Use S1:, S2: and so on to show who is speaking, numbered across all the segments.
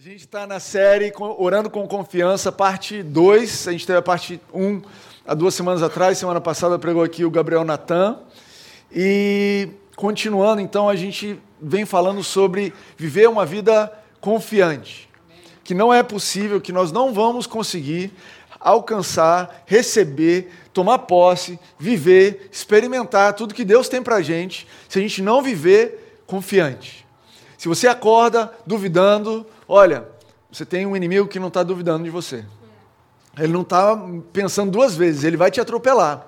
S1: A gente está na série Orando com Confiança, parte 2. A gente teve a parte 1 um, há duas semanas atrás. Semana passada pregou aqui o Gabriel Natan. E continuando, então, a gente vem falando sobre viver uma vida confiante. Que não é possível, que nós não vamos conseguir alcançar, receber, tomar posse, viver, experimentar tudo que Deus tem para a gente, se a gente não viver confiante. Se você acorda duvidando, olha, você tem um inimigo que não está duvidando de você. Ele não está pensando duas vezes, ele vai te atropelar.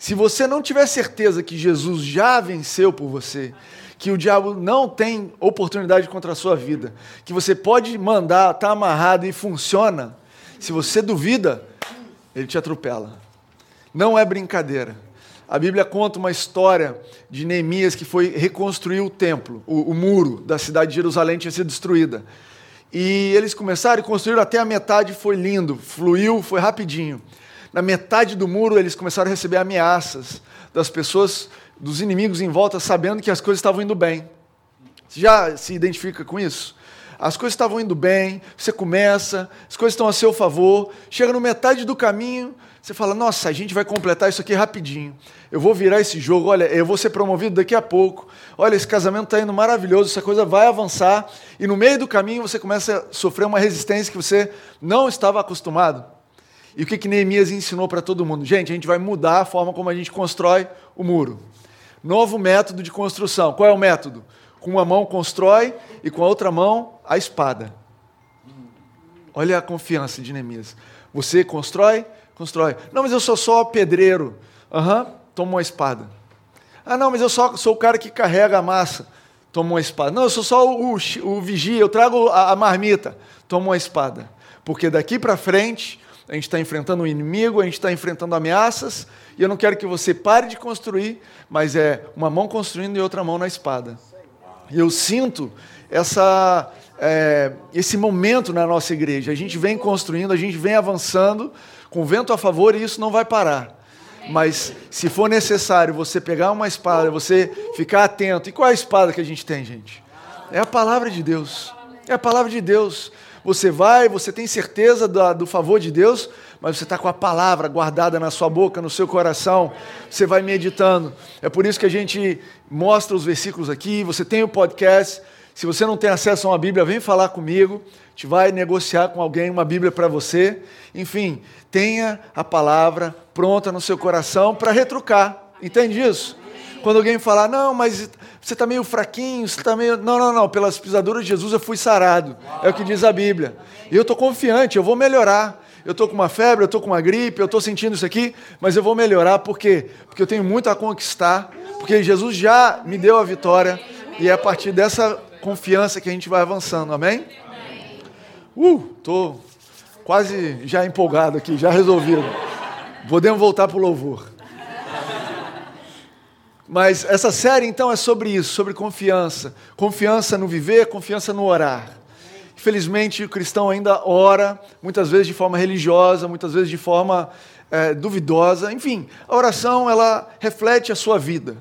S1: Se você não tiver certeza que Jesus já venceu por você, que o diabo não tem oportunidade contra a sua vida, que você pode mandar, está amarrado e funciona, se você duvida, ele te atropela. Não é brincadeira. A Bíblia conta uma história de Neemias que foi reconstruir o templo, o, o muro da cidade de Jerusalém tinha sido destruída. E eles começaram e construíram até a metade, foi lindo, fluiu, foi rapidinho. Na metade do muro, eles começaram a receber ameaças das pessoas, dos inimigos em volta, sabendo que as coisas estavam indo bem. Você já se identifica com isso? As coisas estavam indo bem, você começa, as coisas estão a seu favor, chega no metade do caminho, você fala, nossa, a gente vai completar isso aqui rapidinho. Eu vou virar esse jogo, olha, eu vou ser promovido daqui a pouco. Olha, esse casamento está indo maravilhoso, essa coisa vai avançar. E no meio do caminho você começa a sofrer uma resistência que você não estava acostumado. E o que, que Neemias ensinou para todo mundo? Gente, a gente vai mudar a forma como a gente constrói o muro. Novo método de construção. Qual é o método? Com uma mão constrói e com a outra mão a espada. Olha a confiança de Neemias. Você constrói, Constrói. Não, mas eu sou só pedreiro. Aham, uhum, toma uma espada. Ah, não, mas eu só sou o cara que carrega a massa. Toma uma espada. Não, eu sou só o, o, o vigia, eu trago a, a marmita. Toma uma espada. Porque daqui para frente, a gente está enfrentando um inimigo, a gente está enfrentando ameaças, e eu não quero que você pare de construir, mas é uma mão construindo e outra mão na espada. E eu sinto essa, é, esse momento na nossa igreja. A gente vem construindo, a gente vem avançando, com vento a favor e isso não vai parar. Mas se for necessário você pegar uma espada, você ficar atento. E qual é a espada que a gente tem, gente? É a palavra de Deus. É a palavra de Deus. Você vai, você tem certeza do, do favor de Deus, mas você está com a palavra guardada na sua boca, no seu coração. Você vai meditando. É por isso que a gente mostra os versículos aqui. Você tem o podcast. Se você não tem acesso a uma Bíblia, vem falar comigo. A gente vai negociar com alguém uma Bíblia para você. Enfim, tenha a palavra pronta no seu coração para retrucar. Entende isso? Quando alguém falar, não, mas você está meio fraquinho, você está meio. Não, não, não, pelas pisaduras de Jesus eu fui sarado. É o que diz a Bíblia. E eu estou confiante, eu vou melhorar. Eu estou com uma febre, eu estou com uma gripe, eu estou sentindo isso aqui, mas eu vou melhorar, por quê? Porque eu tenho muito a conquistar, porque Jesus já me deu a vitória, e é a partir dessa confiança que a gente vai avançando, amém? Uh, tô quase já empolgado aqui, já resolvido. Podemos voltar para o louvor. Mas essa série então é sobre isso, sobre confiança. Confiança no viver, confiança no orar. Infelizmente, o cristão ainda ora, muitas vezes de forma religiosa, muitas vezes de forma é, duvidosa. Enfim, a oração ela reflete a sua vida.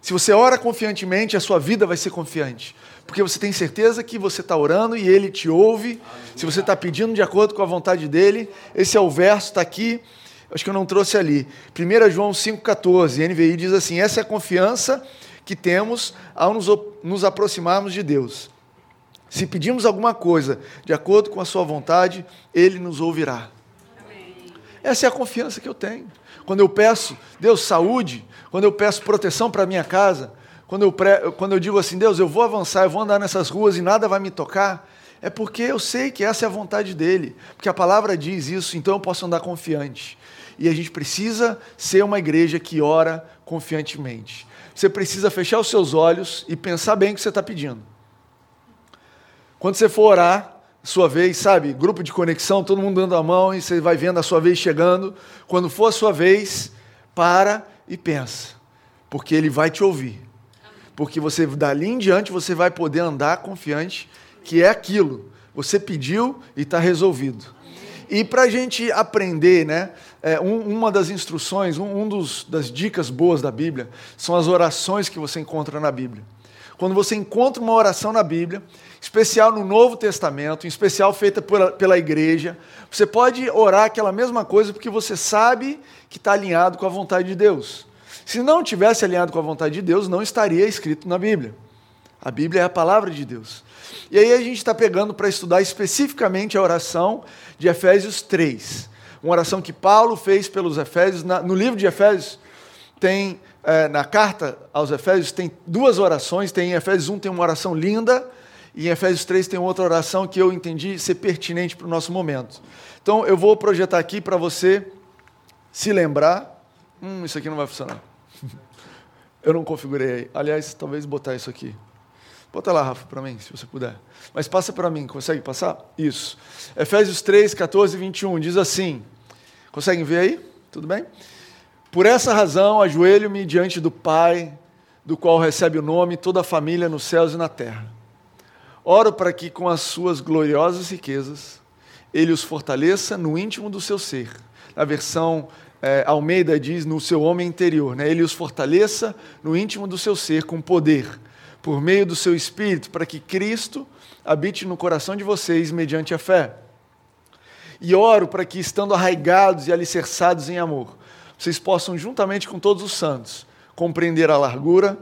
S1: Se você ora confiantemente, a sua vida vai ser confiante porque você tem certeza que você está orando e ele te ouve. Se você está pedindo de acordo com a vontade dele, esse é o verso, está aqui. Acho que eu não trouxe ali. 1 João 5,14, NVI diz assim: essa é a confiança que temos ao nos, nos aproximarmos de Deus. Se pedimos alguma coisa de acordo com a sua vontade, ele nos ouvirá. Essa é a confiança que eu tenho. Quando eu peço, Deus, saúde, quando eu peço proteção para a minha casa, quando eu, pré, quando eu digo assim, Deus, eu vou avançar, eu vou andar nessas ruas e nada vai me tocar, é porque eu sei que essa é a vontade dele, porque a palavra diz isso, então eu posso andar confiante. E a gente precisa ser uma igreja que ora confiantemente. Você precisa fechar os seus olhos e pensar bem o que você está pedindo. Quando você for orar, sua vez, sabe, grupo de conexão, todo mundo dando a mão e você vai vendo a sua vez chegando. Quando for a sua vez, para e pensa, porque ele vai te ouvir porque você dali em diante você vai poder andar confiante que é aquilo. Você pediu e está resolvido. E para a gente aprender, né, é, um, uma das instruções, um, um dos, das dicas boas da Bíblia, são as orações que você encontra na Bíblia. quando você encontra uma oração na Bíblia, especial no Novo Testamento, em especial feita por, pela igreja, você pode orar aquela mesma coisa porque você sabe que está alinhado com a vontade de Deus. Se não tivesse alinhado com a vontade de Deus, não estaria escrito na Bíblia. A Bíblia é a palavra de Deus. E aí a gente está pegando para estudar especificamente a oração de Efésios 3. Uma oração que Paulo fez pelos Efésios. no livro de Efésios, tem, é, na carta aos Efésios, tem duas orações. Tem em Efésios 1 tem uma oração linda, e em Efésios 3 tem outra oração que eu entendi ser pertinente para o nosso momento. Então eu vou projetar aqui para você se lembrar. Hum, isso aqui não vai funcionar. Eu não configurei. Aliás, talvez botar isso aqui. Bota lá, Rafa, para mim, se você puder. Mas passa para mim, consegue passar? Isso. Efésios 3, 14 e 21 diz assim: conseguem ver aí? Tudo bem? Por essa razão, ajoelho-me diante do Pai, do qual recebe o nome toda a família nos céus e na terra. Oro para que, com as suas gloriosas riquezas, ele os fortaleça no íntimo do seu ser. Na versão é, Almeida diz no seu homem interior, né? ele os fortaleça no íntimo do seu ser com poder por meio do seu Espírito, para que Cristo habite no coração de vocês mediante a fé. E oro para que, estando arraigados e alicerçados em amor, vocês possam, juntamente com todos os santos, compreender a largura,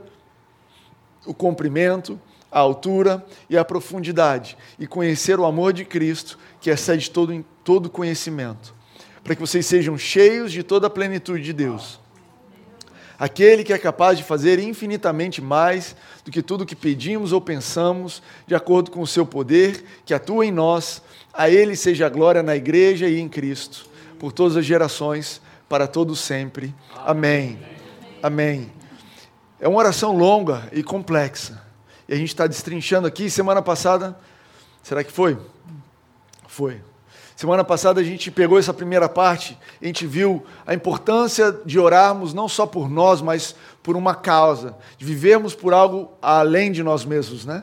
S1: o comprimento, a altura e a profundidade, e conhecer o amor de Cristo, que excede todo, todo conhecimento, para que vocês sejam cheios de toda a plenitude de Deus aquele que é capaz de fazer infinitamente mais do que tudo que pedimos ou pensamos, de acordo com o seu poder que atua em nós. A ele seja a glória na igreja e em Cristo, por todas as gerações, para todos sempre. Amém. Amém. É uma oração longa e complexa. E a gente está destrinchando aqui. Semana passada, será que foi? Foi. Semana passada a gente pegou essa primeira parte, a gente viu a importância de orarmos não só por nós, mas por uma causa, de vivermos por algo além de nós mesmos, né?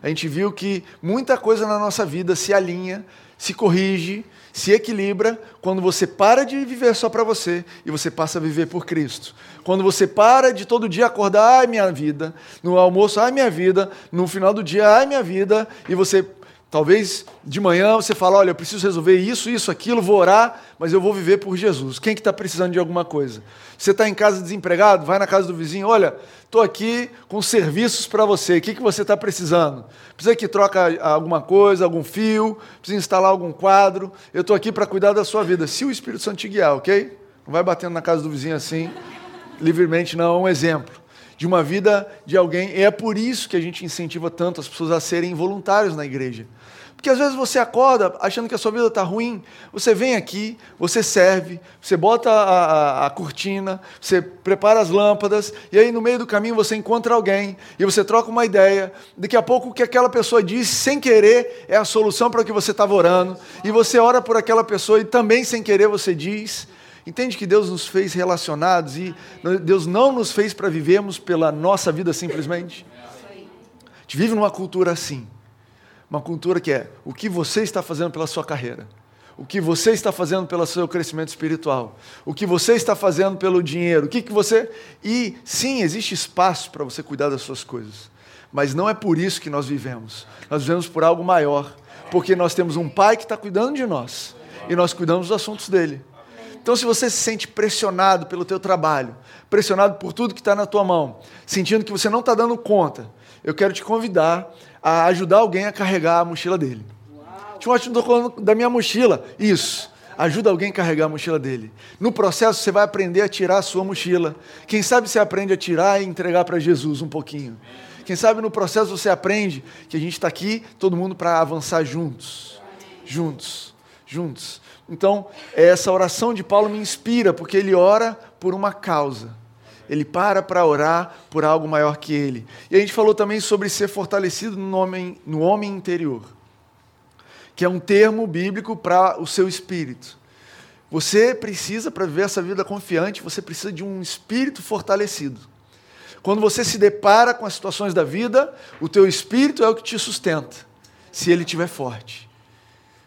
S1: A gente viu que muita coisa na nossa vida se alinha, se corrige, se equilibra quando você para de viver só para você e você passa a viver por Cristo. Quando você para de todo dia acordar, ai minha vida, no almoço, ai minha vida, no final do dia, ai minha vida, e você Talvez de manhã você fala, olha, eu preciso resolver isso, isso, aquilo, vou orar, mas eu vou viver por Jesus. Quem que está precisando de alguma coisa? Você está em casa desempregado, vai na casa do vizinho, olha, estou aqui com serviços para você, o que, que você está precisando? Precisa que troca alguma coisa, algum fio, precisa instalar algum quadro, eu estou aqui para cuidar da sua vida, se o Espírito Santo te guiar, ok? Não vai batendo na casa do vizinho assim, livremente não, é um exemplo de uma vida de alguém. E é por isso que a gente incentiva tanto as pessoas a serem voluntários na igreja. Porque às vezes você acorda achando que a sua vida está ruim, você vem aqui, você serve, você bota a, a, a, cortina, você prepara as lâmpadas, e aí no meio do caminho você encontra alguém e você troca uma ideia. Daqui a pouco o que aquela pessoa disse, sem querer, é a solução para o que você estava orando, e você ora por aquela pessoa e também sem querer você diz. Entende que Deus nos fez relacionados e Deus não nos fez para vivermos pela nossa vida simplesmente? A gente vive numa cultura assim. Uma cultura que é o que você está fazendo pela sua carreira, o que você está fazendo pelo seu crescimento espiritual, o que você está fazendo pelo dinheiro, o que, que você. E sim, existe espaço para você cuidar das suas coisas, mas não é por isso que nós vivemos. Nós vivemos por algo maior, porque nós temos um pai que está cuidando de nós e nós cuidamos dos assuntos dele. Então, se você se sente pressionado pelo teu trabalho, pressionado por tudo que está na tua mão, sentindo que você não está dando conta, eu quero te convidar a ajudar alguém a carregar a mochila dele. Timóteo, não estou falando da minha mochila. Isso. Ajuda alguém a carregar a mochila dele. No processo, você vai aprender a tirar a sua mochila. Quem sabe você aprende a tirar e entregar para Jesus um pouquinho. Quem sabe no processo você aprende que a gente está aqui, todo mundo, para avançar juntos. Juntos. Juntos. Então, essa oração de Paulo me inspira, porque ele ora por uma causa. Ele para para orar por algo maior que ele. E a gente falou também sobre ser fortalecido no homem, no homem interior, que é um termo bíblico para o seu espírito. Você precisa, para viver essa vida confiante, você precisa de um espírito fortalecido. Quando você se depara com as situações da vida, o teu espírito é o que te sustenta, se ele estiver forte.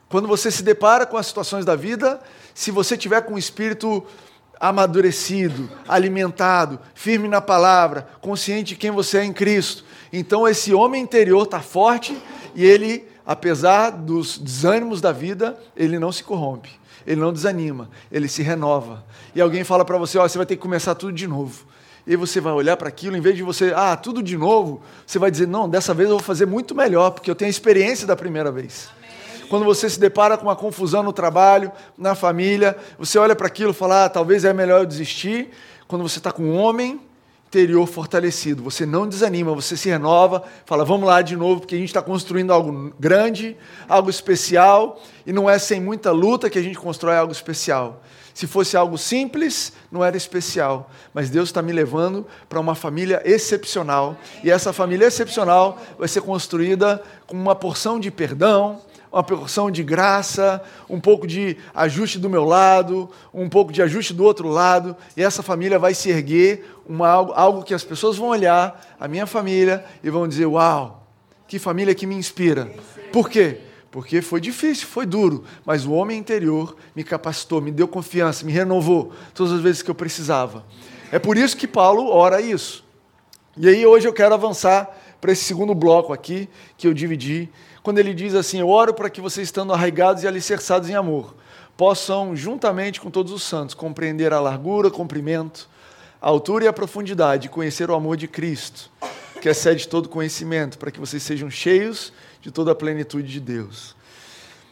S1: Quando você se depara com as situações da vida, se você tiver com o espírito amadurecido, alimentado, firme na palavra, consciente de quem você é em Cristo. Então esse homem interior está forte e ele, apesar dos desânimos da vida, ele não se corrompe, ele não desanima, ele se renova. E alguém fala para você: ó, você vai ter que começar tudo de novo. E você vai olhar para aquilo, em vez de você, ah, tudo de novo, você vai dizer: não, dessa vez eu vou fazer muito melhor, porque eu tenho a experiência da primeira vez quando você se depara com uma confusão no trabalho, na família, você olha para aquilo e fala, ah, talvez é melhor eu desistir. Quando você está com um homem interior fortalecido, você não desanima, você se renova, fala, vamos lá de novo, porque a gente está construindo algo grande, algo especial, e não é sem muita luta que a gente constrói algo especial. Se fosse algo simples, não era especial. Mas Deus está me levando para uma família excepcional. E essa família excepcional vai ser construída com uma porção de perdão, uma porção de graça, um pouco de ajuste do meu lado, um pouco de ajuste do outro lado, e essa família vai se erguer, uma, algo que as pessoas vão olhar, a minha família, e vão dizer: Uau, que família que me inspira. Por quê? Porque foi difícil, foi duro, mas o homem interior me capacitou, me deu confiança, me renovou todas as vezes que eu precisava. É por isso que Paulo ora isso. E aí hoje eu quero avançar para esse segundo bloco aqui, que eu dividi quando ele diz assim: Eu oro para que vocês, estando arraigados e alicerçados em amor, possam, juntamente com todos os santos, compreender a largura, o comprimento, a altura e a profundidade, conhecer o amor de Cristo, que excede todo conhecimento, para que vocês sejam cheios de toda a plenitude de Deus.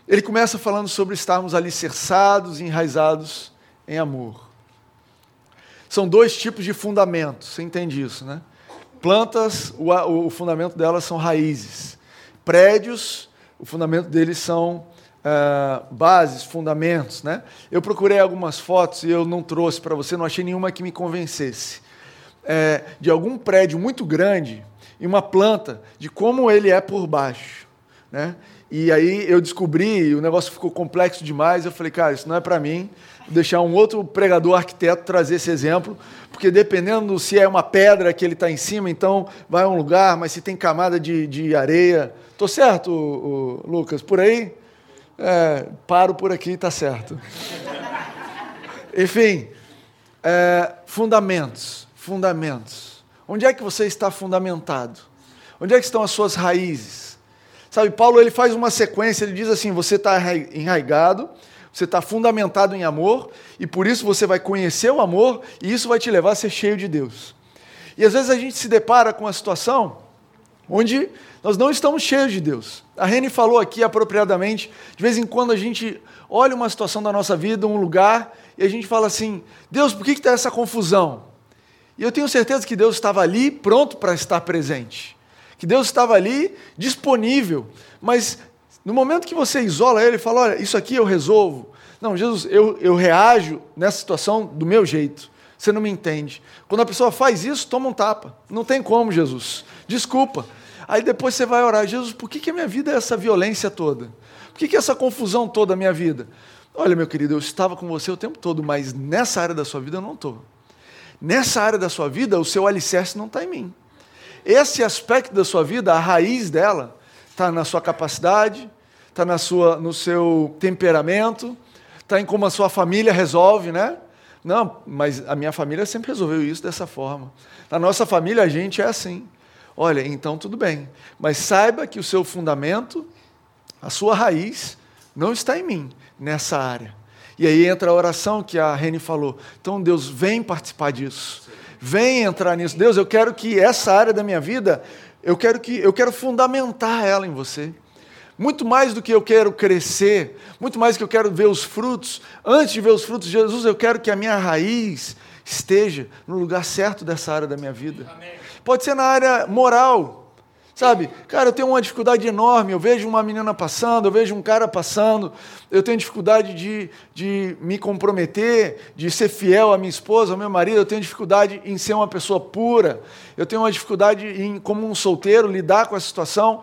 S1: Ele começa falando sobre estarmos alicerçados e enraizados em amor. São dois tipos de fundamentos, você entende isso, né? Plantas, o, o fundamento delas são raízes prédios, o fundamento deles são uh, bases, fundamentos. Né? Eu procurei algumas fotos e eu não trouxe para você, não achei nenhuma que me convencesse. É, de algum prédio muito grande e uma planta, de como ele é por baixo. Né? E aí eu descobri, o negócio ficou complexo demais, eu falei, cara, isso não é para mim, vou deixar um outro pregador arquiteto trazer esse exemplo, porque dependendo se é uma pedra que ele está em cima, então vai a um lugar, mas se tem camada de, de areia, Estou certo, o, o Lucas? Por aí? É, paro por aqui, está certo. Enfim, é, fundamentos, fundamentos. Onde é que você está fundamentado? Onde é que estão as suas raízes? Sabe, Paulo ele faz uma sequência, ele diz assim: você está enraigado, você está fundamentado em amor, e por isso você vai conhecer o amor, e isso vai te levar a ser cheio de Deus. E às vezes a gente se depara com uma situação onde nós não estamos cheios de Deus. A Reni falou aqui apropriadamente, de vez em quando a gente olha uma situação da nossa vida, um lugar, e a gente fala assim: Deus, por que está essa confusão? E eu tenho certeza que Deus estava ali pronto para estar presente, que Deus estava ali disponível, mas no momento que você isola ele e fala: Olha, isso aqui eu resolvo. Não, Jesus, eu, eu reajo nessa situação do meu jeito. Você não me entende. Quando a pessoa faz isso, toma um tapa. Não tem como, Jesus. Desculpa. Aí depois você vai orar, Jesus, por que, que a minha vida é essa violência toda? Por que, que é essa confusão toda a minha vida? Olha, meu querido, eu estava com você o tempo todo, mas nessa área da sua vida eu não estou. Nessa área da sua vida, o seu alicerce não está em mim. Esse aspecto da sua vida, a raiz dela, está na sua capacidade, está na sua, no seu temperamento, está em como a sua família resolve, né? Não, mas a minha família sempre resolveu isso dessa forma. Na nossa família a gente é assim. Olha, então tudo bem, mas saiba que o seu fundamento, a sua raiz, não está em mim, nessa área. E aí entra a oração que a Reni falou. Então, Deus, vem participar disso. Vem entrar nisso. Deus, eu quero que essa área da minha vida, eu quero que eu quero fundamentar ela em você. Muito mais do que eu quero crescer, muito mais do que eu quero ver os frutos. Antes de ver os frutos de Jesus, eu quero que a minha raiz esteja no lugar certo dessa área da minha vida. Amém. Pode ser na área moral. Sabe, cara, eu tenho uma dificuldade enorme. Eu vejo uma menina passando, eu vejo um cara passando. Eu tenho dificuldade de, de me comprometer, de ser fiel à minha esposa, ao meu marido. Eu tenho dificuldade em ser uma pessoa pura. Eu tenho uma dificuldade em, como um solteiro, lidar com a situação.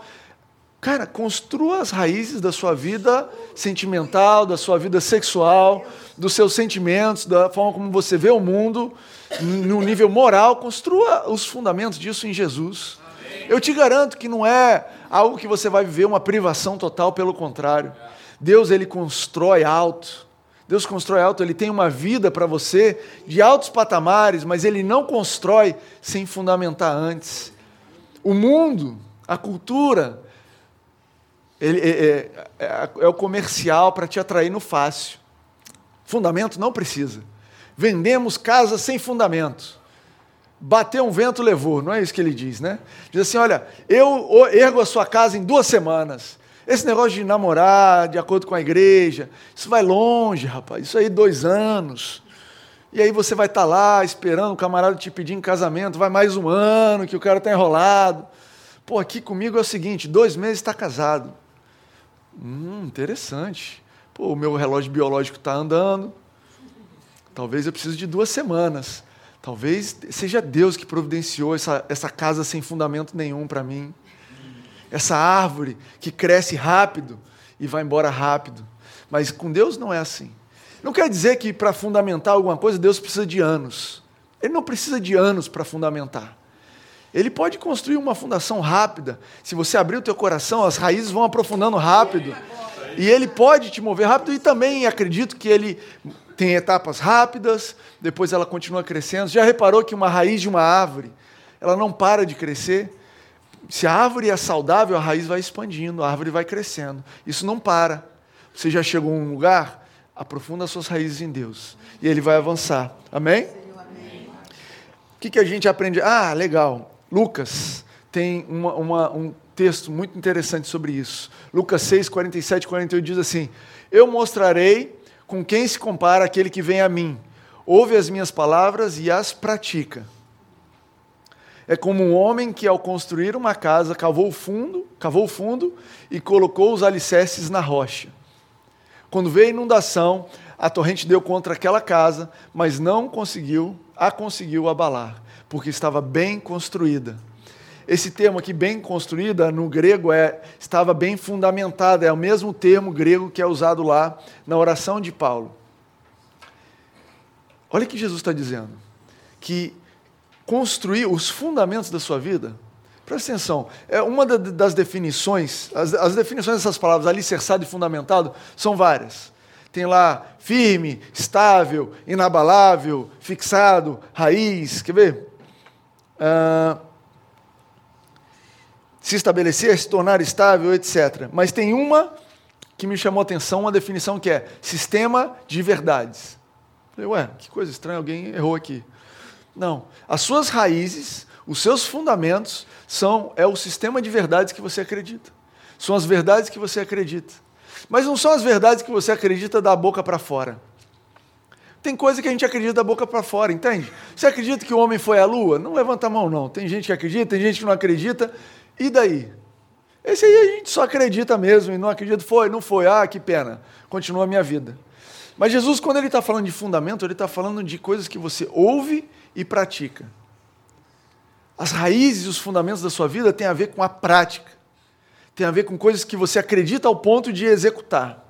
S1: Cara, construa as raízes da sua vida sentimental, da sua vida sexual, dos seus sentimentos, da forma como você vê o mundo no nível moral, construa os fundamentos disso em Jesus. Eu te garanto que não é algo que você vai viver uma privação total, pelo contrário. Deus ele constrói alto. Deus constrói alto, Ele tem uma vida para você de altos patamares, mas Ele não constrói sem fundamentar antes. O mundo, a cultura, ele, é, é, é, é o comercial para te atrair no fácil. Fundamento não precisa. Vendemos casas sem fundamento. Bateu um vento, levou, não é isso que ele diz, né? Diz assim: olha, eu ergo a sua casa em duas semanas. Esse negócio de namorar de acordo com a igreja, isso vai longe, rapaz. Isso aí, dois anos. E aí você vai estar tá lá esperando o camarada te pedir em casamento, vai mais um ano que o cara está enrolado. Pô, aqui comigo é o seguinte: dois meses está casado. Hum, interessante. Pô, o meu relógio biológico está andando. Talvez eu precise de duas semanas. Talvez seja Deus que providenciou essa, essa casa sem fundamento nenhum para mim essa árvore que cresce rápido e vai embora rápido. Mas com Deus não é assim. Não quer dizer que para fundamentar alguma coisa Deus precisa de anos. Ele não precisa de anos para fundamentar. Ele pode construir uma fundação rápida. Se você abrir o teu coração, as raízes vão aprofundando rápido. E ele pode te mover rápido e também acredito que ele tem etapas rápidas, depois ela continua crescendo. Já reparou que uma raiz de uma árvore, ela não para de crescer? se a árvore é saudável, a raiz vai expandindo, a árvore vai crescendo. Isso não para. Você já chegou a um lugar, aprofunda suas raízes em Deus. E ele vai avançar. Amém? O que, que a gente aprende? Ah, legal. Lucas tem uma, uma, um texto muito interessante sobre isso. Lucas 6, 47 e 48 diz assim: Eu mostrarei com quem se compara aquele que vem a mim. Ouve as minhas palavras e as pratica. É como um homem que, ao construir uma casa, cavou o fundo, cavou fundo e colocou os alicerces na rocha. Quando veio a inundação, a torrente deu contra aquela casa, mas não conseguiu, a conseguiu abalar, porque estava bem construída. Esse termo aqui, bem construída, no grego é estava bem fundamentada, é o mesmo termo grego que é usado lá na oração de Paulo. Olha o que Jesus está dizendo: que construir os fundamentos da sua vida? Presta atenção, é uma das definições, as, as definições dessas palavras, alicerçado e fundamentado, são várias. Tem lá firme, estável, inabalável, fixado, raiz, quer ver? Ah, se estabelecer, se tornar estável, etc. Mas tem uma que me chamou a atenção, uma definição que é sistema de verdades. falei, ué, que coisa estranha, alguém errou aqui. Não. As suas raízes, os seus fundamentos são é o sistema de verdades que você acredita. São as verdades que você acredita. Mas não são as verdades que você acredita da boca para fora. Tem coisa que a gente acredita da boca para fora, entende? Você acredita que o homem foi à lua? Não levanta a mão, não. Tem gente que acredita, tem gente que não acredita. E daí? Esse aí a gente só acredita mesmo e não acredita. Foi, não foi. Ah, que pena. Continua a minha vida. Mas Jesus, quando ele está falando de fundamento, ele está falando de coisas que você ouve e pratica. As raízes e os fundamentos da sua vida têm a ver com a prática. Tem a ver com coisas que você acredita ao ponto de executar.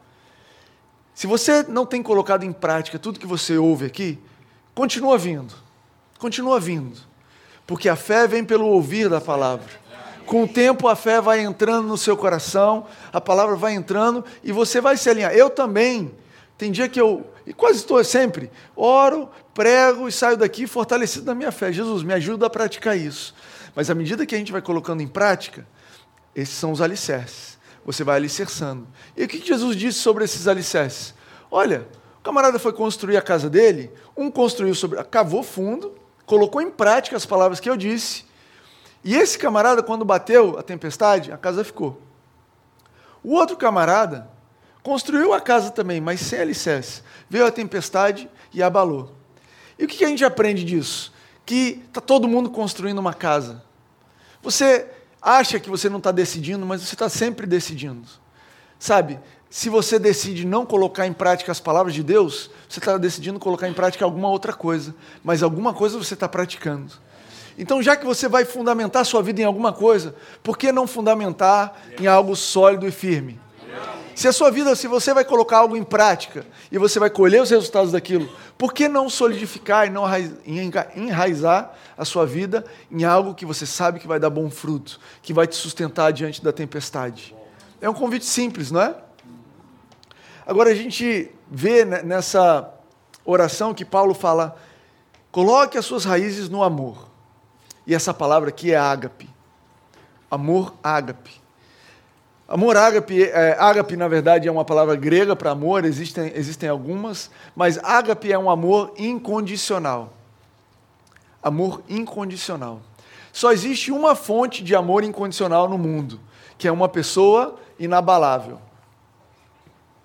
S1: Se você não tem colocado em prática tudo que você ouve aqui, continua vindo. Continua vindo. Porque a fé vem pelo ouvir da palavra. Com o tempo a fé vai entrando no seu coração, a palavra vai entrando e você vai se alinhar. Eu também. Tem dia que eu, e quase estou sempre, oro, prego e saio daqui fortalecido na minha fé. Jesus, me ajuda a praticar isso. Mas à medida que a gente vai colocando em prática, esses são os alicerces. Você vai alicerçando. E o que Jesus disse sobre esses alicerces? Olha, o camarada foi construir a casa dele, um construiu sobre, cavou fundo, colocou em prática as palavras que eu disse, e esse camarada, quando bateu a tempestade, a casa ficou. O outro camarada construiu a casa também, mas sem alicerce. Veio a tempestade e abalou. E o que a gente aprende disso? Que está todo mundo construindo uma casa. Você acha que você não está decidindo, mas você está sempre decidindo. Sabe, se você decide não colocar em prática as palavras de Deus, você está decidindo colocar em prática alguma outra coisa, mas alguma coisa você está praticando. Então, já que você vai fundamentar sua vida em alguma coisa, por que não fundamentar em algo sólido e firme? Se a sua vida, se você vai colocar algo em prática e você vai colher os resultados daquilo, por que não solidificar e não enraizar a sua vida em algo que você sabe que vai dar bom fruto, que vai te sustentar diante da tempestade? É um convite simples, não é? Agora a gente vê nessa oração que Paulo fala: coloque as suas raízes no amor. E essa palavra aqui é ágape. Amor ágape. Amor ágape, é, ágape na verdade é uma palavra grega para amor, existem, existem algumas, mas ágape é um amor incondicional. Amor incondicional. Só existe uma fonte de amor incondicional no mundo, que é uma pessoa inabalável.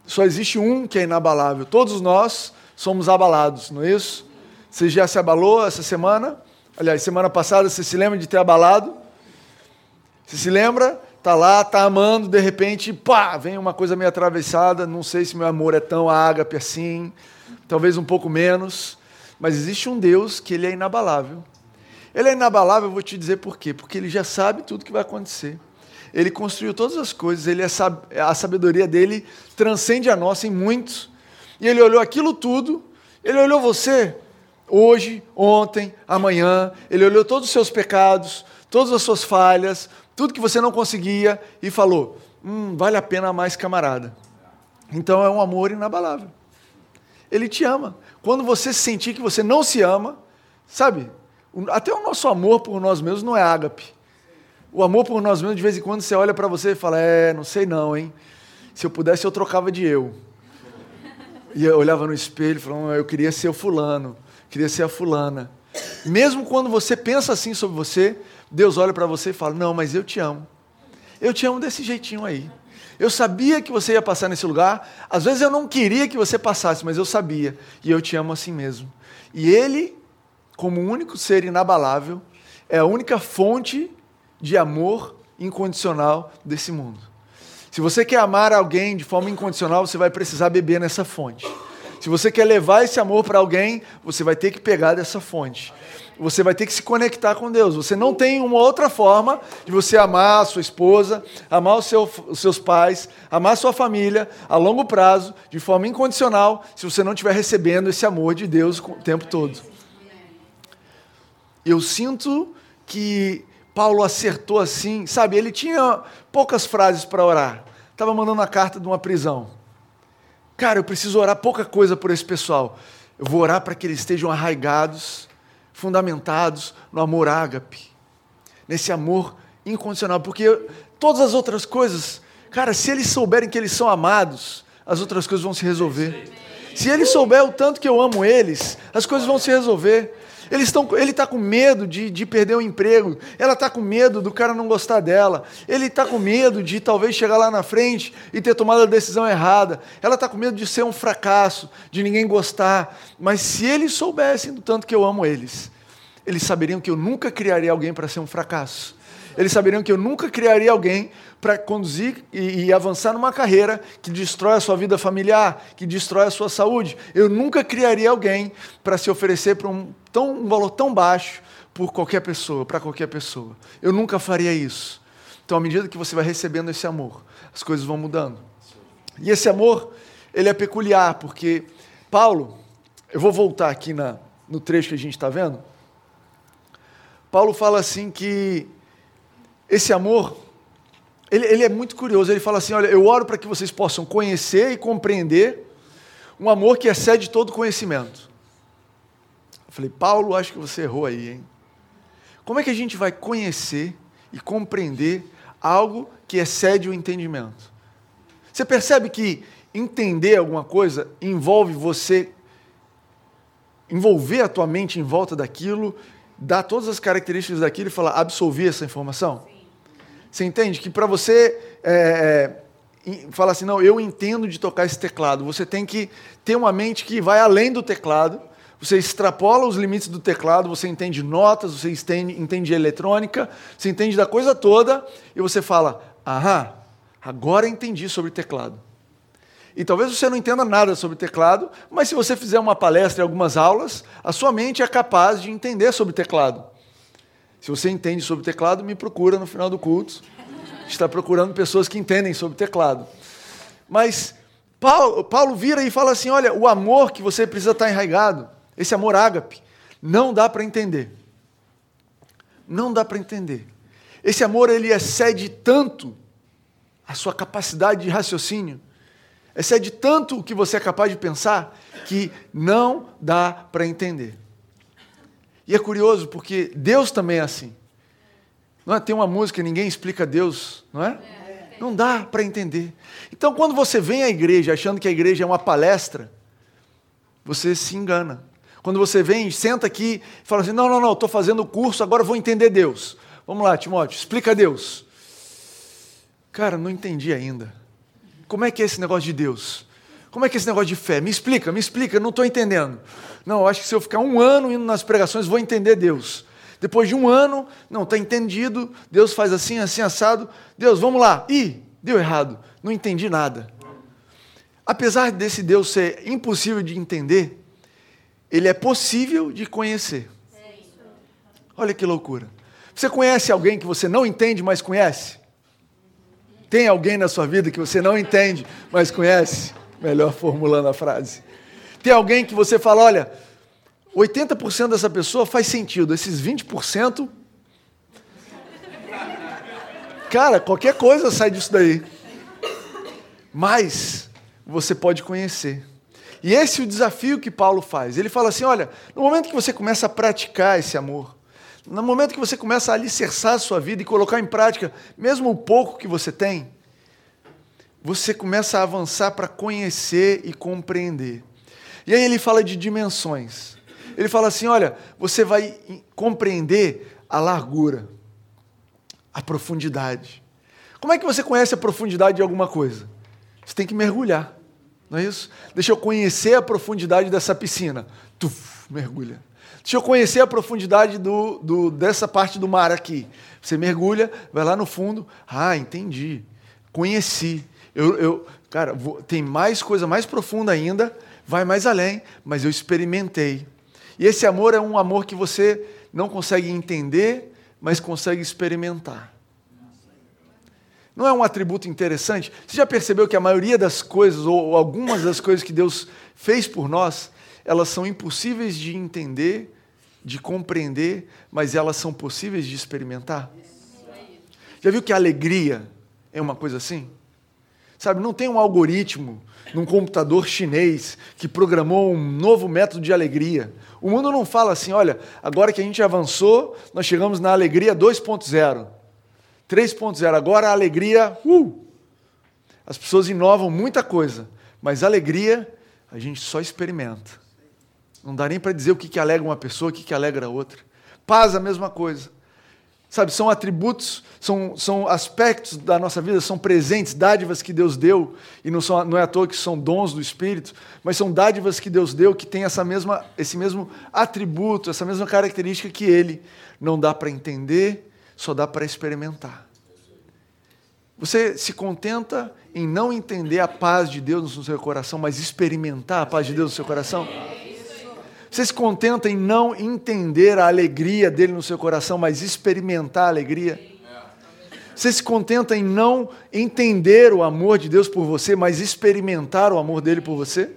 S1: Só existe um que é inabalável. Todos nós somos abalados, não é isso? Você já se abalou essa semana? Aliás, semana passada você se lembra de ter abalado? Você se lembra? Tá lá, tá amando, de repente, pá, vem uma coisa meio atravessada. Não sei se meu amor é tão ágape assim, talvez um pouco menos, mas existe um Deus que ele é inabalável. Ele é inabalável, eu vou te dizer por quê. Porque ele já sabe tudo que vai acontecer. Ele construiu todas as coisas, ele é a sabedoria dele transcende a nossa em muitos. E ele olhou aquilo tudo, ele olhou você hoje, ontem, amanhã, ele olhou todos os seus pecados, todas as suas falhas, tudo que você não conseguia e falou: hum, vale a pena mais camarada. Então é um amor inabalável. Ele te ama. Quando você sentir que você não se ama, sabe, até o nosso amor por nós mesmos não é ágape. O amor por nós mesmos, de vez em quando, você olha para você e fala: É, não sei não, hein? Se eu pudesse, eu trocava de eu. E eu olhava no espelho e falava: Eu queria ser o fulano, queria ser a fulana. Mesmo quando você pensa assim sobre você, Deus olha para você e fala: Não, mas eu te amo. Eu te amo desse jeitinho aí. Eu sabia que você ia passar nesse lugar. Às vezes eu não queria que você passasse, mas eu sabia. E eu te amo assim mesmo. E Ele como único ser inabalável, é a única fonte de amor incondicional desse mundo. Se você quer amar alguém de forma incondicional, você vai precisar beber nessa fonte. Se você quer levar esse amor para alguém, você vai ter que pegar dessa fonte. Você vai ter que se conectar com Deus. Você não tem uma outra forma de você amar a sua esposa, amar seu, os seus pais, amar a sua família a longo prazo, de forma incondicional, se você não estiver recebendo esse amor de Deus o tempo todo. Eu sinto que Paulo acertou assim, sabe? Ele tinha poucas frases para orar. Estava mandando a carta de uma prisão. Cara, eu preciso orar pouca coisa por esse pessoal. Eu vou orar para que eles estejam arraigados, fundamentados no amor ágape, nesse amor incondicional, porque todas as outras coisas, cara, se eles souberem que eles são amados, as outras coisas vão se resolver. Se eles souberem o tanto que eu amo eles, as coisas vão se resolver. Eles estão, ele está com medo de, de perder o emprego, ela está com medo do cara não gostar dela, ele está com medo de talvez chegar lá na frente e ter tomado a decisão errada, ela está com medo de ser um fracasso, de ninguém gostar. Mas se eles soubessem do tanto que eu amo eles, eles saberiam que eu nunca criaria alguém para ser um fracasso. Eles saberiam que eu nunca criaria alguém para conduzir e, e, avançar numa carreira que destrói a sua vida familiar, que destrói a sua saúde. Eu nunca criaria alguém para se oferecer para um, tão, um valor tão baixo por qualquer pessoa, para qualquer pessoa. Eu nunca faria isso. Então, à medida que você vai recebendo esse amor, as coisas vão mudando. E esse amor, ele é peculiar, porque Paulo, eu vou voltar aqui na, no trecho que a gente está vendo. Paulo fala assim que esse amor, ele, ele é muito curioso. Ele fala assim: olha, eu oro para que vocês possam conhecer e compreender um amor que excede todo conhecimento. Eu falei, Paulo, acho que você errou aí, hein? Como é que a gente vai conhecer e compreender algo que excede o entendimento? Você percebe que entender alguma coisa envolve você envolver a tua mente em volta daquilo, dar todas as características daquilo e falar, absolver essa informação? Sim. Você entende que para você é, é falar assim, não, eu entendo de tocar esse teclado, você tem que ter uma mente que vai além do teclado, você extrapola os limites do teclado, você entende notas, você entende, entende eletrônica, você entende da coisa toda, e você fala, aham, agora entendi sobre teclado. E talvez você não entenda nada sobre teclado, mas se você fizer uma palestra e algumas aulas, a sua mente é capaz de entender sobre teclado. Se você entende sobre teclado, me procura no final do culto. Está procurando pessoas que entendem sobre teclado. Mas Paulo, Paulo vira e fala assim: olha, o amor que você precisa estar enraigado, esse amor ágape, não dá para entender. Não dá para entender. Esse amor ele excede tanto a sua capacidade de raciocínio, excede tanto o que você é capaz de pensar, que não dá para entender. E é curioso porque Deus também é assim. Não é? Tem uma música, ninguém explica Deus, não é? Não dá para entender. Então, quando você vem à igreja achando que a igreja é uma palestra, você se engana. Quando você vem, senta aqui e fala assim: não, não, não, estou fazendo o curso, agora vou entender Deus. Vamos lá, Timóteo, explica Deus. Cara, não entendi ainda. Como é que é esse negócio de Deus? Como é que é esse negócio de fé? Me explica, me explica, não estou entendendo. Não, eu acho que se eu ficar um ano indo nas pregações, vou entender Deus. Depois de um ano, não, está entendido, Deus faz assim, assim, assado. Deus, vamos lá. Ih, deu errado, não entendi nada. Apesar desse Deus ser impossível de entender, ele é possível de conhecer. Olha que loucura. Você conhece alguém que você não entende, mas conhece? Tem alguém na sua vida que você não entende, mas conhece? Melhor formulando a frase. Tem alguém que você fala, olha, 80% dessa pessoa faz sentido, esses 20%. Cara, qualquer coisa sai disso daí. Mas você pode conhecer. E esse é o desafio que Paulo faz. Ele fala assim: olha, no momento que você começa a praticar esse amor, no momento que você começa a alicerçar a sua vida e colocar em prática, mesmo o pouco que você tem, você começa a avançar para conhecer e compreender. E aí ele fala de dimensões. Ele fala assim: olha, você vai compreender a largura, a profundidade. Como é que você conhece a profundidade de alguma coisa? Você tem que mergulhar, não é isso? Deixa eu conhecer a profundidade dessa piscina. Tuf, mergulha. Deixa eu conhecer a profundidade do, do, dessa parte do mar aqui. Você mergulha, vai lá no fundo. Ah, entendi. Conheci. Eu, eu cara, vou, tem mais coisa mais profunda ainda, vai mais além, mas eu experimentei. E esse amor é um amor que você não consegue entender, mas consegue experimentar. Não é um atributo interessante? Você já percebeu que a maioria das coisas, ou algumas das coisas que Deus fez por nós, elas são impossíveis de entender, de compreender, mas elas são possíveis de experimentar? Já viu que a alegria é uma coisa assim? Sabe, não tem um algoritmo num computador chinês que programou um novo método de alegria. O mundo não fala assim, olha, agora que a gente avançou, nós chegamos na alegria 2.0, 3.0, agora a alegria, uh! As pessoas inovam muita coisa, mas alegria a gente só experimenta. Não dá nem para dizer o que, que alegra uma pessoa, o que, que alegra a outra. Paz, a mesma coisa. Sabe, são atributos, são, são aspectos da nossa vida, são presentes, dádivas que Deus deu, e não, são, não é à toa que são dons do Espírito, mas são dádivas que Deus deu que tem essa mesma, esse mesmo atributo, essa mesma característica que Ele. Não dá para entender, só dá para experimentar. Você se contenta em não entender a paz de Deus no seu coração, mas experimentar a paz de Deus no seu coração? Você se contenta em não entender a alegria dele no seu coração, mas experimentar a alegria? Você se contenta em não entender o amor de Deus por você, mas experimentar o amor dele por você?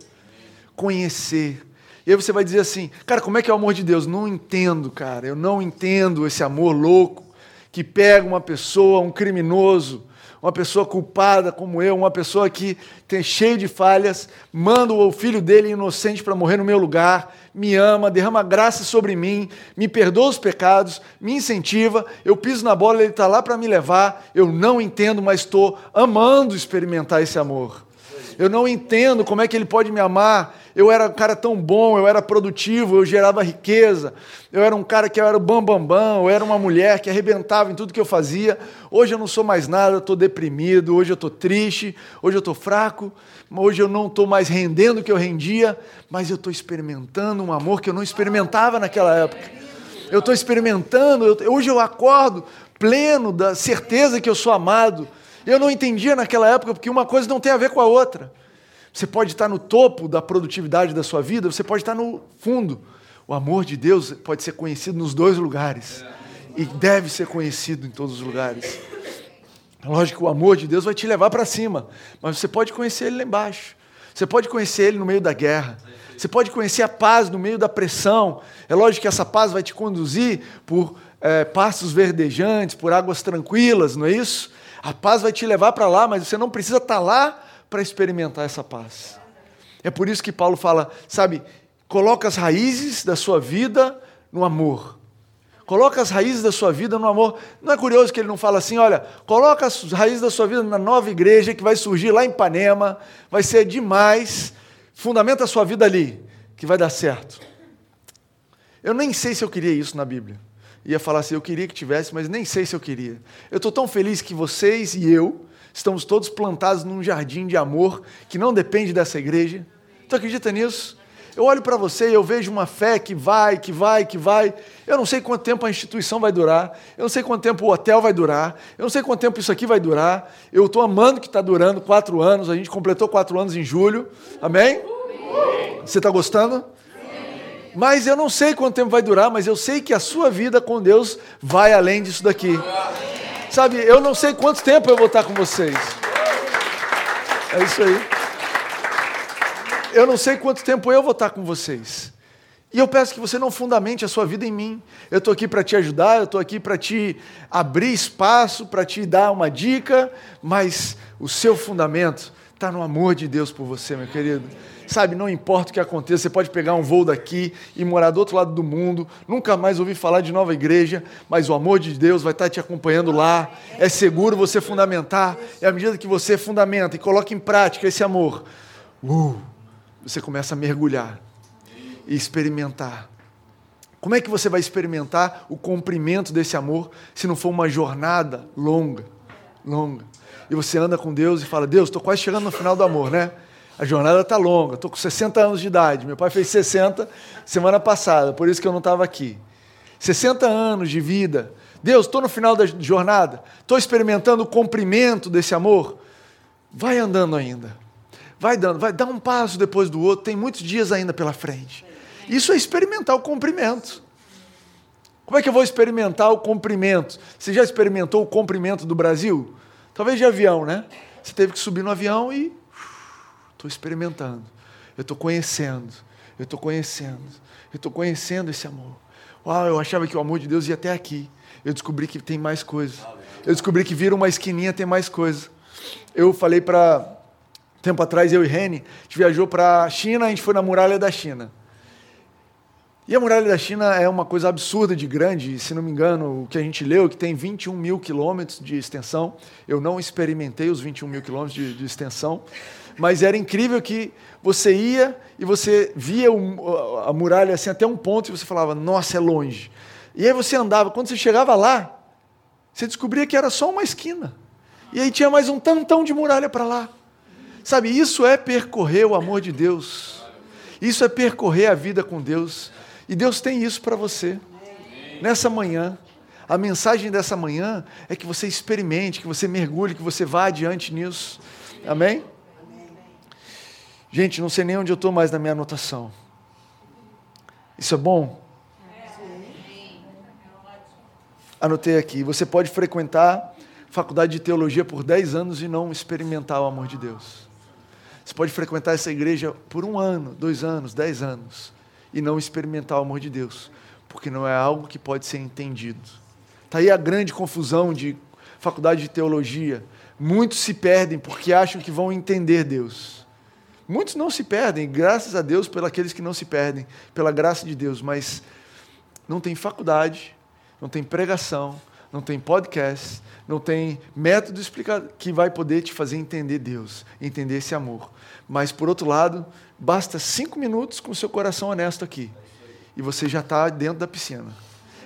S1: Conhecer. E aí você vai dizer assim, cara, como é que é o amor de Deus? Não entendo, cara, eu não entendo esse amor louco que pega uma pessoa, um criminoso, uma pessoa culpada como eu, uma pessoa que tem cheio de falhas, manda o filho dele inocente para morrer no meu lugar, me ama, derrama graça sobre mim, me perdoa os pecados, me incentiva, eu piso na bola, ele está lá para me levar, eu não entendo, mas estou amando experimentar esse amor. Eu não entendo como é que ele pode me amar eu era um cara tão bom, eu era produtivo, eu gerava riqueza, eu era um cara que eu era o bambambam, bam, bam, eu era uma mulher que arrebentava em tudo que eu fazia. Hoje eu não sou mais nada, eu estou deprimido, hoje eu estou triste, hoje eu estou fraco, hoje eu não estou mais rendendo o que eu rendia, mas eu estou experimentando um amor que eu não experimentava naquela época. Eu estou experimentando, eu, hoje eu acordo pleno da certeza que eu sou amado. Eu não entendia naquela época, porque uma coisa não tem a ver com a outra. Você pode estar no topo da produtividade da sua vida, você pode estar no fundo. O amor de Deus pode ser conhecido nos dois lugares. E deve ser conhecido em todos os lugares. Lógico que o amor de Deus vai te levar para cima, mas você pode conhecer ele lá embaixo. Você pode conhecer ele no meio da guerra. Você pode conhecer a paz no meio da pressão. É lógico que essa paz vai te conduzir por é, pastos verdejantes, por águas tranquilas, não é isso? A paz vai te levar para lá, mas você não precisa estar lá para experimentar essa paz. É por isso que Paulo fala, sabe, coloca as raízes da sua vida no amor. Coloca as raízes da sua vida no amor. Não é curioso que ele não fala assim, olha, coloca as raízes da sua vida na nova igreja que vai surgir lá em Ipanema, vai ser demais. Fundamenta a sua vida ali, que vai dar certo. Eu nem sei se eu queria isso na Bíblia. Ia falar assim, eu queria que tivesse, mas nem sei se eu queria. Eu estou tão feliz que vocês e eu estamos todos plantados num jardim de amor que não depende dessa igreja. Tu acredita nisso? Eu olho para você e eu vejo uma fé que vai, que vai, que vai. Eu não sei quanto tempo a instituição vai durar, eu não sei quanto tempo o hotel vai durar, eu não sei quanto tempo isso aqui vai durar. Eu estou amando que está durando quatro anos, a gente completou quatro anos em julho. Amém? Você está gostando? Mas eu não sei quanto tempo vai durar, mas eu sei que a sua vida com Deus vai além disso daqui. Sabe, eu não sei quanto tempo eu vou estar com vocês. É isso aí. Eu não sei quanto tempo eu vou estar com vocês. E eu peço que você não fundamente a sua vida em mim. Eu estou aqui para te ajudar, eu estou aqui para te abrir espaço, para te dar uma dica, mas o seu fundamento está no amor de Deus por você, meu querido. Sabe, não importa o que aconteça, você pode pegar um voo daqui e morar do outro lado do mundo, nunca mais ouvir falar de nova igreja, mas o amor de Deus vai estar te acompanhando lá. É seguro você fundamentar, e à medida que você fundamenta e coloca em prática esse amor, uh, você começa a mergulhar e experimentar. Como é que você vai experimentar o comprimento desse amor se não for uma jornada longa, longa? E você anda com Deus e fala: Deus, estou quase chegando no final do amor, né? A jornada está longa, estou com 60 anos de idade. Meu pai fez 60 semana passada, por isso que eu não estava aqui. 60 anos de vida. Deus, estou no final da jornada, estou experimentando o comprimento desse amor. Vai andando ainda. Vai dando, vai dar um passo depois do outro, tem muitos dias ainda pela frente. Isso é experimentar o comprimento. Como é que eu vou experimentar o comprimento? Você já experimentou o comprimento do Brasil? Talvez de avião, né? Você teve que subir no avião e Estou experimentando. Eu estou conhecendo. Eu estou conhecendo. Eu estou conhecendo esse amor. Uau, eu achava que o amor de Deus ia até aqui. Eu descobri que tem mais coisa. Eu descobri que vira uma esquininha tem mais coisa. Eu falei para tempo atrás eu e Reni, a gente viajou para a China, a gente foi na muralha da China. E a muralha da China é uma coisa absurda de grande, se não me engano, o que a gente leu, que tem 21 mil quilômetros de extensão. Eu não experimentei os 21 mil quilômetros de, de extensão, mas era incrível que você ia e você via a muralha assim até um ponto e você falava, nossa, é longe. E aí você andava, quando você chegava lá, você descobria que era só uma esquina. E aí tinha mais um tantão de muralha para lá. Sabe, isso é percorrer o amor de Deus. Isso é percorrer a vida com Deus. E Deus tem isso para você. Nessa manhã, a mensagem dessa manhã é que você experimente, que você mergulhe, que você vá adiante nisso. Amém? Gente, não sei nem onde eu estou mais na minha anotação. Isso é bom? Anotei aqui. Você pode frequentar faculdade de teologia por 10 anos e não experimentar o amor de Deus. Você pode frequentar essa igreja por um ano, dois anos, dez anos e não experimentar o amor de Deus, porque não é algo que pode ser entendido. Está aí a grande confusão de faculdade de teologia. Muitos se perdem porque acham que vão entender Deus. Muitos não se perdem, graças a Deus aqueles que não se perdem, pela graça de Deus, mas não tem faculdade, não tem pregação, não tem podcast, não tem método explicado que vai poder te fazer entender Deus, entender esse amor. Mas, por outro lado, basta cinco minutos com o seu coração honesto aqui, e você já está dentro da piscina.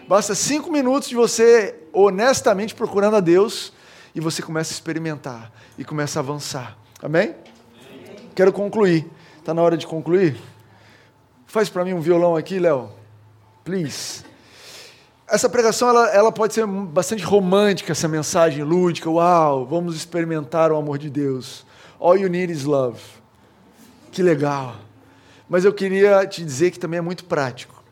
S1: Basta cinco minutos de você honestamente procurando a Deus, e você começa a experimentar, e começa a avançar. Amém? Quero concluir. Está na hora de concluir? Faz para mim um violão aqui, Léo. Please. Essa pregação ela, ela pode ser bastante romântica, essa mensagem lúdica. Uau, vamos experimentar o amor de Deus. All you need is love. Que legal. Mas eu queria te dizer que também é muito prático.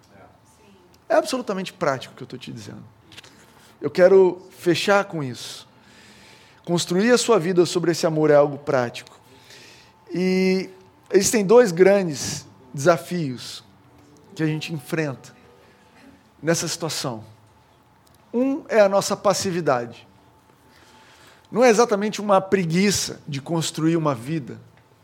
S1: É absolutamente prático o que eu estou te dizendo. Eu quero fechar com isso. Construir a sua vida sobre esse amor é algo prático. E existem dois grandes desafios que a gente enfrenta nessa situação. Um é a nossa passividade. não é exatamente uma preguiça de construir uma vida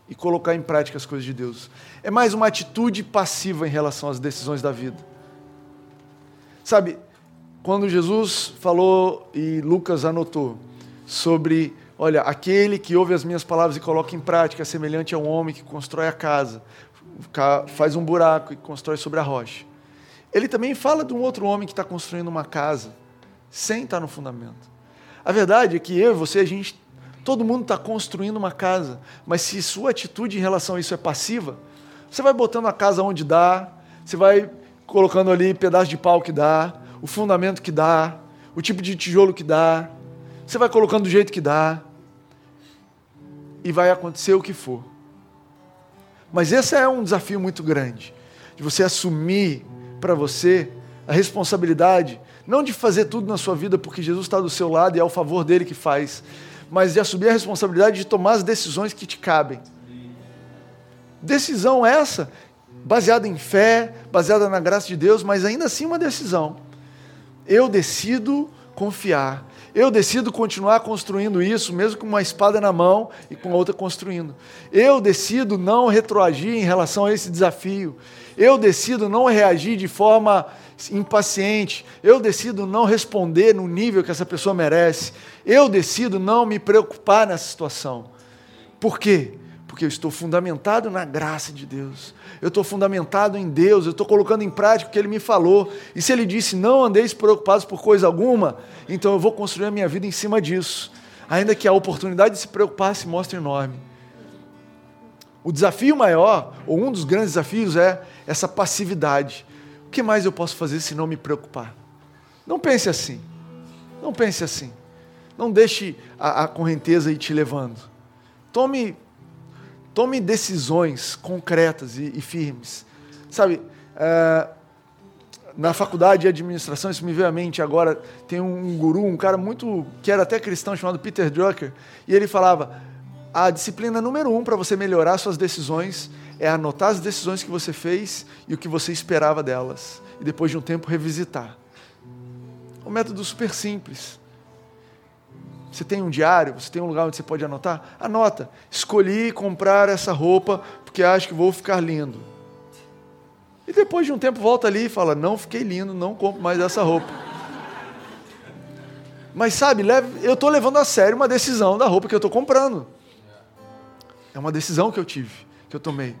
S1: e colocar em prática as coisas de Deus. É mais uma atitude passiva em relação às decisões da vida. Sabe, quando Jesus falou e Lucas anotou sobre, olha, aquele que ouve as minhas palavras e coloca em prática é semelhante a um homem que constrói a casa, faz um buraco e constrói sobre a rocha. Ele também fala de um outro homem que está construindo uma casa sem estar no fundamento. A verdade é que eu e você, a gente, todo mundo está construindo uma casa, mas se sua atitude em relação a isso é passiva, você vai botando a casa onde dá, você vai colocando ali pedaço de pau que dá, o fundamento que dá, o tipo de tijolo que dá, você vai colocando do jeito que dá, e vai acontecer o que for. Mas esse é um desafio muito grande, de você assumir para você a responsabilidade não de fazer tudo na sua vida porque Jesus está do seu lado e é o favor dele que faz, mas de assumir a responsabilidade de tomar as decisões que te cabem. Decisão essa, baseada em fé, baseada na graça de Deus, mas ainda assim uma decisão. Eu decido confiar. Eu decido continuar construindo isso, mesmo com uma espada na mão e com a outra construindo. Eu decido não retroagir em relação a esse desafio. Eu decido não reagir de forma impaciente, eu decido não responder no nível que essa pessoa merece, eu decido não me preocupar nessa situação. Por quê? Porque eu estou fundamentado na graça de Deus, eu estou fundamentado em Deus, eu estou colocando em prática o que Ele me falou, e se Ele disse não andeis preocupados por coisa alguma, então eu vou construir a minha vida em cima disso, ainda que a oportunidade de se preocupar se mostre enorme. O desafio maior, ou um dos grandes desafios, é essa passividade o que mais eu posso fazer se não me preocupar? Não pense assim. Não pense assim. Não deixe a, a correnteza ir te levando. Tome, tome decisões concretas e, e firmes. Sabe, é, na faculdade de administração, isso me veio à mente agora, tem um guru, um cara muito, que era até cristão, chamado Peter Drucker, e ele falava, a disciplina número um para você melhorar suas decisões é anotar as decisões que você fez e o que você esperava delas. E depois de um tempo revisitar. Um método super simples. Você tem um diário, você tem um lugar onde você pode anotar? Anota. Escolhi comprar essa roupa porque acho que vou ficar lindo. E depois de um tempo volta ali e fala: Não fiquei lindo, não compro mais essa roupa. Mas sabe, eu estou levando a sério uma decisão da roupa que eu estou comprando. É uma decisão que eu tive, que eu tomei.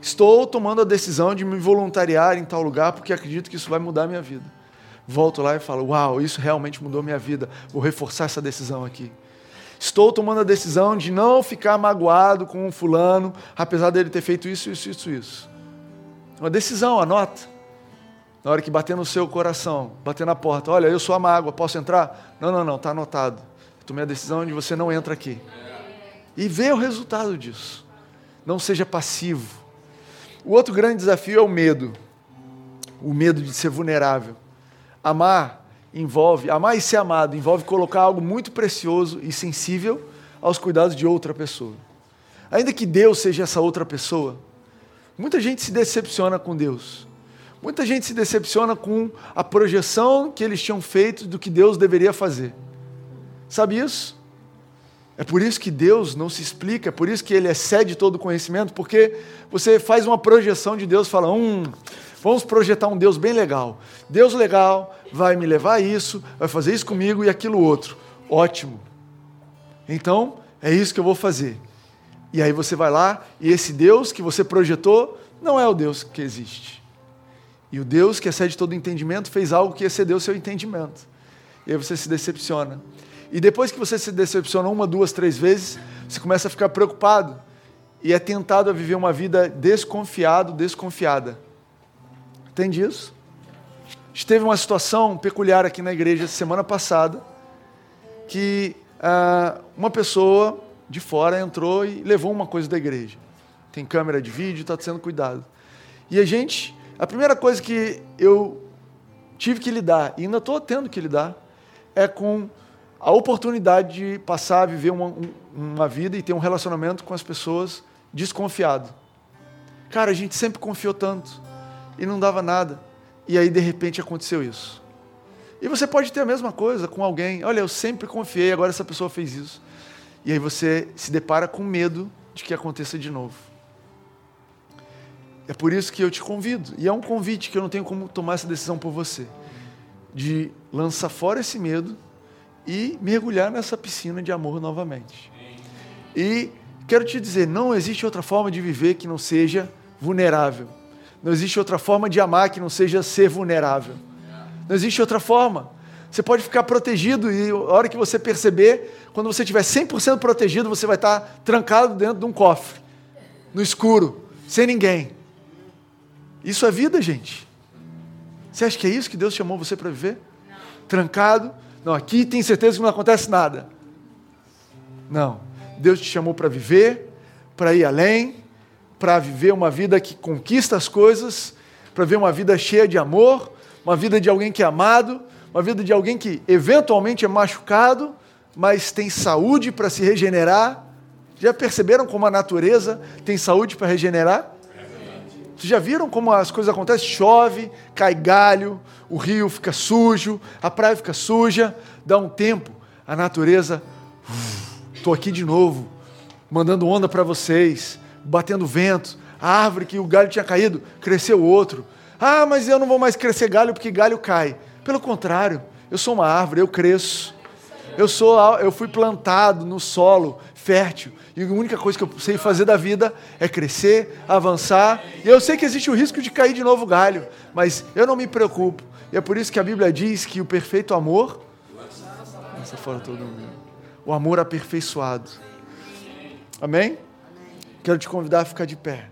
S1: Estou tomando a decisão de me voluntariar em tal lugar porque acredito que isso vai mudar a minha vida. Volto lá e falo: Uau, isso realmente mudou minha vida. Vou reforçar essa decisão aqui. Estou tomando a decisão de não ficar magoado com um fulano, apesar dele ter feito isso, isso, isso, isso. Uma decisão, anota. Na hora que bater no seu coração, bater na porta, olha, eu sou a mágoa, posso entrar? Não, não, não, está anotado. Eu tomei a decisão de você não entra aqui. E vê o resultado disso. Não seja passivo o outro grande desafio é o medo. O medo de ser vulnerável. Amar envolve, amar e ser amado envolve colocar algo muito precioso e sensível aos cuidados de outra pessoa. Ainda que Deus seja essa outra pessoa, muita gente se decepciona com Deus. Muita gente se decepciona com a projeção que eles tinham feito do que Deus deveria fazer. Sabe isso? É por isso que Deus não se explica, é por isso que Ele excede todo o conhecimento, porque você faz uma projeção de Deus, fala, hum, vamos projetar um Deus bem legal. Deus legal vai me levar a isso, vai fazer isso comigo e aquilo outro. Ótimo. Então, é isso que eu vou fazer. E aí você vai lá e esse Deus que você projetou não é o Deus que existe. E o Deus que excede todo entendimento fez algo que excedeu seu entendimento. E aí você se decepciona. E depois que você se decepciona uma, duas, três vezes, você começa a ficar preocupado e é tentado a viver uma vida desconfiado, desconfiada. Entende isso? Teve uma situação peculiar aqui na igreja semana passada que ah, uma pessoa de fora entrou e levou uma coisa da igreja. Tem câmera de vídeo, está sendo cuidado. E a gente, a primeira coisa que eu tive que lidar, e ainda estou tendo que lidar, é com a oportunidade de passar a viver uma, uma vida e ter um relacionamento com as pessoas desconfiado. Cara, a gente sempre confiou tanto e não dava nada. E aí, de repente, aconteceu isso. E você pode ter a mesma coisa com alguém. Olha, eu sempre confiei, agora essa pessoa fez isso. E aí você se depara com medo de que aconteça de novo. É por isso que eu te convido, e é um convite que eu não tenho como tomar essa decisão por você, de lançar fora esse medo e mergulhar nessa piscina de amor novamente. E quero te dizer, não existe outra forma de viver que não seja vulnerável. Não existe outra forma de amar que não seja ser vulnerável. Não existe outra forma. Você pode ficar protegido e a hora que você perceber, quando você estiver 100% protegido, você vai estar trancado dentro de um cofre, no escuro, sem ninguém. Isso é vida, gente. Você acha que é isso que Deus chamou você para viver? Não. Trancado? Não, aqui tem certeza que não acontece nada. Não. Deus te chamou para viver, para ir além, para viver uma vida que conquista as coisas, para viver uma vida cheia de amor, uma vida de alguém que é amado, uma vida de alguém que eventualmente é machucado, mas tem saúde para se regenerar. Já perceberam como a natureza tem saúde para regenerar? Vocês já viram como as coisas acontecem? Chove, cai galho, o rio fica sujo, a praia fica suja, dá um tempo, a natureza, estou aqui de novo, mandando onda para vocês, batendo vento, a árvore que o galho tinha caído, cresceu outro. Ah, mas eu não vou mais crescer galho porque galho cai. Pelo contrário, eu sou uma árvore, eu cresço. Eu sou, eu fui plantado no solo fértil. E a única coisa que eu sei fazer da vida é crescer, avançar. E eu sei que existe o risco de cair de novo galho, mas eu não me preocupo. E é por isso que a Bíblia diz que o perfeito amor lança fora todo mundo. O amor aperfeiçoado. Amém? Quero te convidar a ficar de pé.